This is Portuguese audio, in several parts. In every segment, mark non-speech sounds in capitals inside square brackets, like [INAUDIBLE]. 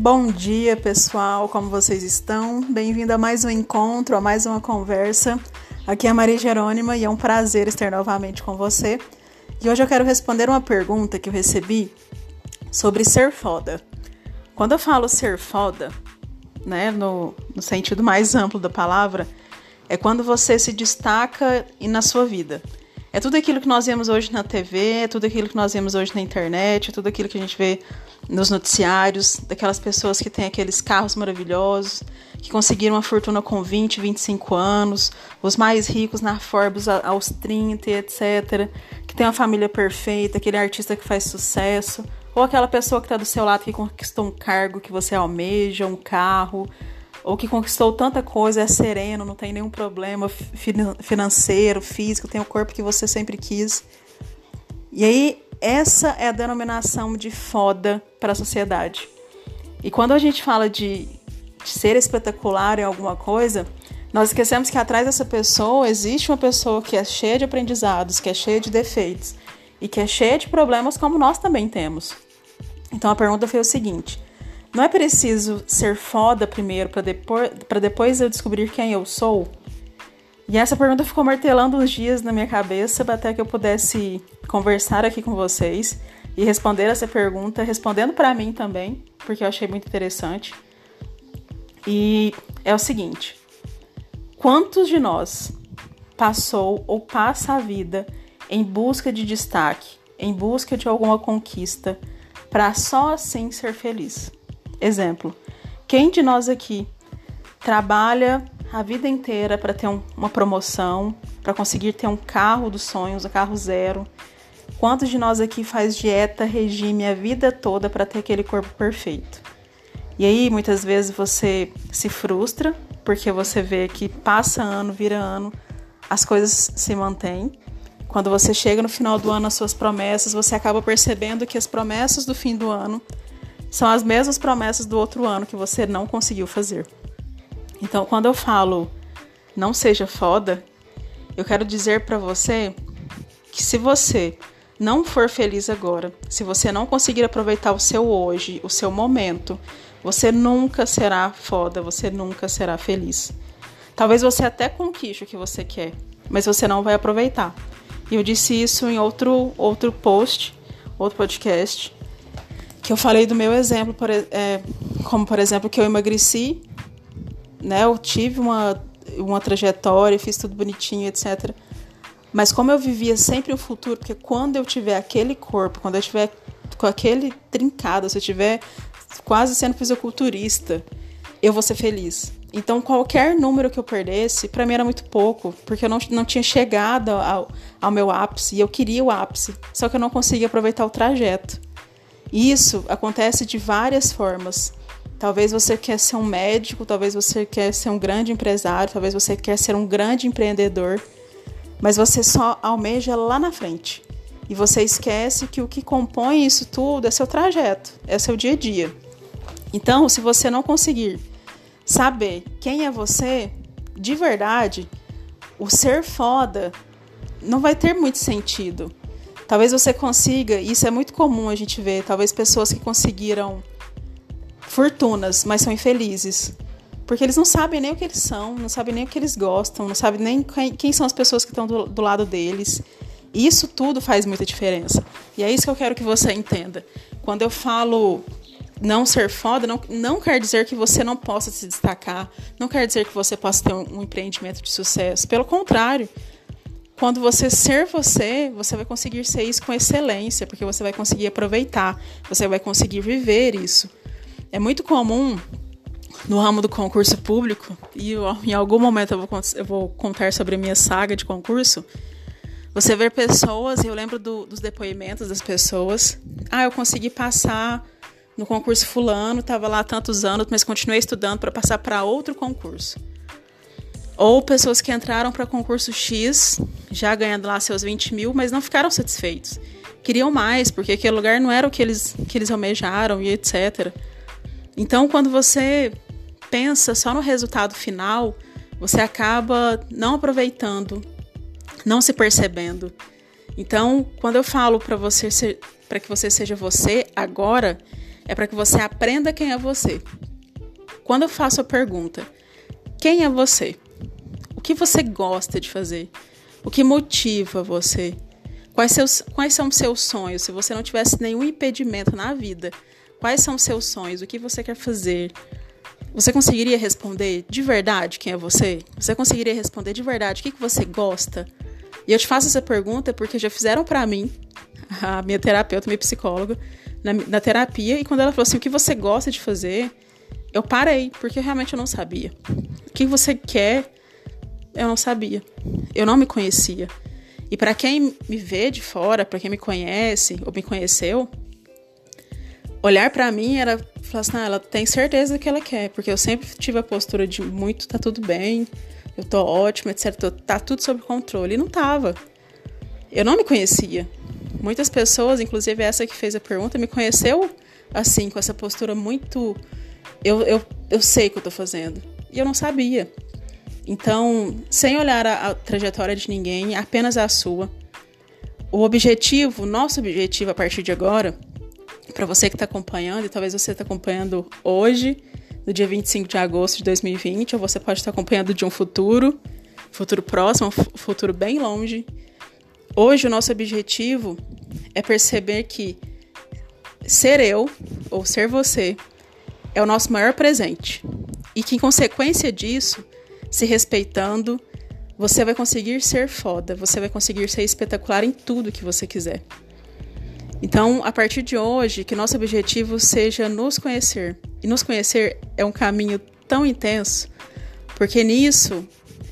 Bom dia, pessoal. Como vocês estão? Bem-vindo a mais um encontro, a mais uma conversa. Aqui é a Maria Jerônima e é um prazer estar novamente com você. E hoje eu quero responder uma pergunta que eu recebi sobre ser foda. Quando eu falo ser foda, né, no, no sentido mais amplo da palavra, é quando você se destaca na sua vida. É tudo aquilo que nós vemos hoje na TV, é tudo aquilo que nós vemos hoje na internet, é tudo aquilo que a gente vê nos noticiários, daquelas pessoas que têm aqueles carros maravilhosos, que conseguiram uma fortuna com 20, 25 anos, os mais ricos na Forbes aos 30, etc. Que tem uma família perfeita, aquele artista que faz sucesso, ou aquela pessoa que está do seu lado que conquistou um cargo que você almeja, um carro, ou que conquistou tanta coisa, é sereno, não tem nenhum problema financeiro, físico, tem o corpo que você sempre quis. E aí, essa é a denominação de foda para a sociedade. E quando a gente fala de, de ser espetacular em alguma coisa, nós esquecemos que atrás dessa pessoa existe uma pessoa que é cheia de aprendizados, que é cheia de defeitos e que é cheia de problemas como nós também temos. Então a pergunta foi o seguinte: não é preciso ser foda primeiro para depois, depois eu descobrir quem eu sou? E essa pergunta ficou martelando uns dias na minha cabeça até que eu pudesse conversar aqui com vocês e responder essa pergunta, respondendo para mim também, porque eu achei muito interessante. E é o seguinte: quantos de nós passou ou passa a vida em busca de destaque, em busca de alguma conquista, para só assim ser feliz? Exemplo: quem de nós aqui trabalha a vida inteira para ter um, uma promoção, para conseguir ter um carro dos sonhos, um carro zero? Quantos de nós aqui faz dieta, regime a vida toda para ter aquele corpo perfeito? E aí, muitas vezes você se frustra porque você vê que passa ano, vira ano, as coisas se mantêm. Quando você chega no final do ano, as suas promessas, você acaba percebendo que as promessas do fim do ano são as mesmas promessas do outro ano que você não conseguiu fazer. Então, quando eu falo não seja foda, eu quero dizer para você que se você não for feliz agora, se você não conseguir aproveitar o seu hoje, o seu momento, você nunca será foda, você nunca será feliz. Talvez você até conquiste o que você quer, mas você não vai aproveitar. E eu disse isso em outro outro post, outro podcast, que eu falei do meu exemplo, por, é, como por exemplo que eu emagreci, né? Eu tive uma, uma trajetória, fiz tudo bonitinho, etc. Mas como eu vivia sempre o futuro, porque quando eu tiver aquele corpo, quando eu tiver com aquele trincado, se eu tiver quase sendo fisiculturista, eu vou ser feliz. Então, qualquer número que eu perdesse, para mim era muito pouco, porque eu não, não tinha chegado ao, ao meu ápice e eu queria o ápice, só que eu não conseguia aproveitar o trajeto. Isso acontece de várias formas. Talvez você quer ser um médico, talvez você quer ser um grande empresário, talvez você quer ser um grande empreendedor, mas você só almeja lá na frente. E você esquece que o que compõe isso tudo é seu trajeto, é seu dia a dia. Então, se você não conseguir saber quem é você, de verdade, o ser foda não vai ter muito sentido. Talvez você consiga, isso é muito comum a gente ver, talvez pessoas que conseguiram fortunas, mas são infelizes. Porque eles não sabem nem o que eles são, não sabem nem o que eles gostam, não sabem nem quem, quem são as pessoas que estão do, do lado deles. Isso tudo faz muita diferença. E é isso que eu quero que você entenda. Quando eu falo não ser foda, não, não quer dizer que você não possa se destacar, não quer dizer que você possa ter um, um empreendimento de sucesso. Pelo contrário, quando você ser você, você vai conseguir ser isso com excelência, porque você vai conseguir aproveitar, você vai conseguir viver isso. É muito comum no ramo do concurso público, e eu, em algum momento eu vou, eu vou, contar sobre a minha saga de concurso, você ver pessoas, eu lembro do, dos depoimentos das pessoas, ah, eu consegui passar no concurso fulano, estava lá tantos anos, mas continuei estudando para passar para outro concurso. Ou pessoas que entraram para concurso X, já ganhando lá seus 20 mil, mas não ficaram satisfeitos. Queriam mais, porque aquele lugar não era o que eles, que eles almejaram e etc. Então, quando você pensa só no resultado final, você acaba não aproveitando, não se percebendo. Então, quando eu falo para você para que você seja você agora, é para que você aprenda quem é você. Quando eu faço a pergunta, quem é você? O que você gosta de fazer? O que motiva você? Quais, seus, quais são os seus sonhos? Se você não tivesse nenhum impedimento na vida, quais são os seus sonhos? O que você quer fazer? Você conseguiria responder de verdade quem é você? Você conseguiria responder de verdade o que, que você gosta? E eu te faço essa pergunta porque já fizeram para mim, [LAUGHS] a minha terapeuta, minha psicóloga, na, na, terapia, e quando ela falou assim: o que você gosta de fazer? Eu parei, porque realmente eu não sabia. O que você quer? Eu não sabia. Eu não me conhecia. E para quem me vê de fora, para quem me conhece ou me conheceu, olhar para mim era falar assim: ah, ela tem certeza do que ela quer, porque eu sempre tive a postura de muito, tá tudo bem, eu tô ótima, etc. Tá tudo sob controle. E não tava. Eu não me conhecia. Muitas pessoas, inclusive essa que fez a pergunta, me conheceu assim, com essa postura muito. Eu, eu, eu sei o que eu tô fazendo. E eu não sabia. Então, sem olhar a, a trajetória de ninguém, apenas a sua. O objetivo, nosso objetivo a partir de agora, para você que está acompanhando, e talvez você está acompanhando hoje, no dia 25 de agosto de 2020, ou você pode estar acompanhando de um futuro, futuro próximo, futuro bem longe. Hoje o nosso objetivo é perceber que ser eu ou ser você é o nosso maior presente e que em consequência disso, se respeitando, você vai conseguir ser foda, você vai conseguir ser espetacular em tudo que você quiser. Então, a partir de hoje, que nosso objetivo seja nos conhecer. E nos conhecer é um caminho tão intenso, porque nisso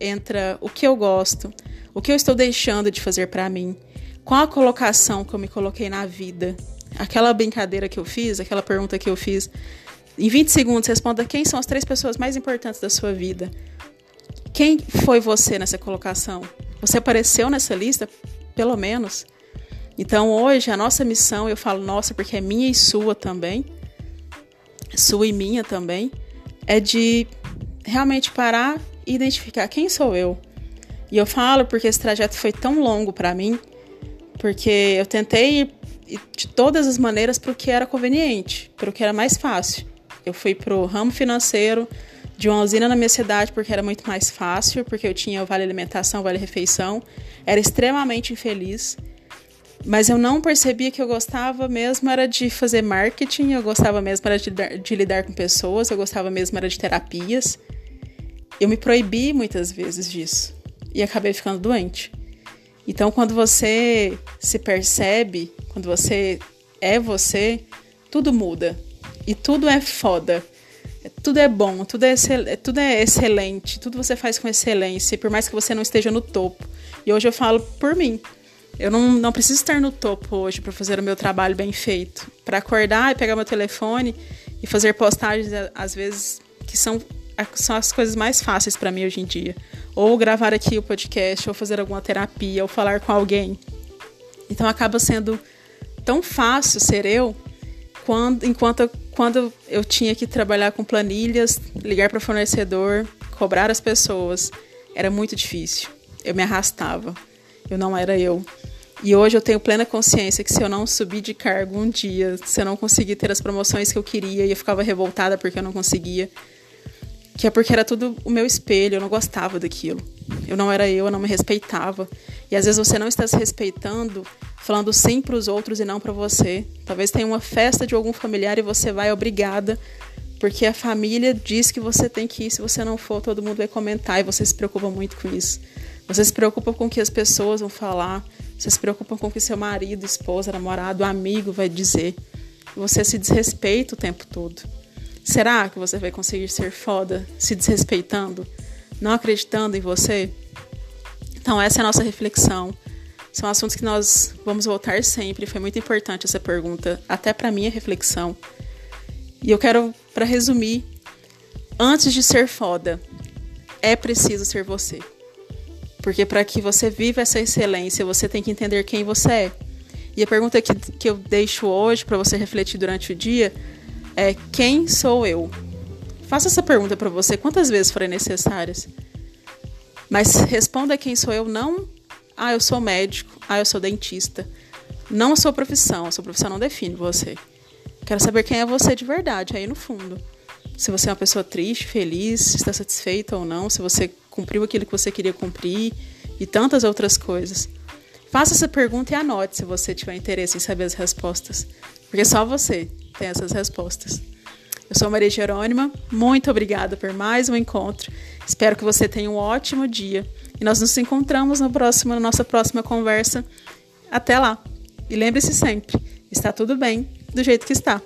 entra o que eu gosto, o que eu estou deixando de fazer para mim, qual a colocação que eu me coloquei na vida. Aquela brincadeira que eu fiz, aquela pergunta que eu fiz, em 20 segundos responda quem são as três pessoas mais importantes da sua vida. Quem foi você nessa colocação? Você apareceu nessa lista? Pelo menos. Então hoje a nossa missão, eu falo nossa porque é minha e sua também, sua e minha também, é de realmente parar e identificar quem sou eu. E eu falo porque esse trajeto foi tão longo para mim, porque eu tentei ir de todas as maneiras para o que era conveniente, para o que era mais fácil. Eu fui para o ramo financeiro de uma usina na minha cidade porque era muito mais fácil, porque eu tinha o vale alimentação, vale refeição. Era extremamente infeliz. Mas eu não percebia que eu gostava mesmo era de fazer marketing, eu gostava mesmo era de, de lidar com pessoas, eu gostava mesmo era de terapias. Eu me proibi muitas vezes disso e acabei ficando doente. Então, quando você se percebe, quando você é você, tudo muda e tudo é foda. Tudo é bom, tudo é, tudo é excelente, tudo você faz com excelência, por mais que você não esteja no topo. E hoje eu falo por mim. Eu não, não preciso estar no topo hoje para fazer o meu trabalho bem feito. Para acordar e pegar meu telefone e fazer postagens, às vezes, que são, são as coisas mais fáceis para mim hoje em dia. Ou gravar aqui o podcast, ou fazer alguma terapia, ou falar com alguém. Então acaba sendo tão fácil ser eu quando, enquanto quando eu tinha que trabalhar com planilhas, ligar para fornecedor, cobrar as pessoas. Era muito difícil. Eu me arrastava. Eu não era eu. E hoje eu tenho plena consciência que se eu não subir de cargo um dia, se eu não conseguir ter as promoções que eu queria e eu ficava revoltada porque eu não conseguia, que é porque era tudo o meu espelho, eu não gostava daquilo. Eu não era eu, eu não me respeitava. E às vezes você não está se respeitando, falando sim para os outros e não para você. Talvez tenha uma festa de algum familiar e você vai obrigada, porque a família diz que você tem que ir, se você não for, todo mundo vai comentar e você se preocupa muito com isso. Você se preocupa com o que as pessoas vão falar, você se preocupa com o que seu marido, esposa, namorado, amigo vai dizer. Você se desrespeita o tempo todo. Será que você vai conseguir ser foda se desrespeitando, não acreditando em você? Então, essa é a nossa reflexão. São assuntos que nós vamos voltar sempre. Foi muito importante essa pergunta, até para minha reflexão. E eu quero, para resumir, antes de ser foda, é preciso ser você. Porque para que você viva essa excelência, você tem que entender quem você é. E a pergunta que, que eu deixo hoje para você refletir durante o dia é: quem sou eu? Faça essa pergunta para você quantas vezes forem necessárias. Mas responda quem sou eu, não, ah, eu sou médico, ah, eu sou dentista. Não a sua profissão, a sua profissão não define você. Quero saber quem é você de verdade, aí no fundo. Se você é uma pessoa triste, feliz, está satisfeita ou não, se você cumpriu aquilo que você queria cumprir e tantas outras coisas. Faça essa pergunta e anote se você tiver interesse em saber as respostas, porque só você tem essas respostas. Eu sou Maria Jerônima, muito obrigada por mais um encontro. Espero que você tenha um ótimo dia e nós nos encontramos no próximo, na nossa próxima conversa. Até lá! E lembre-se sempre, está tudo bem do jeito que está.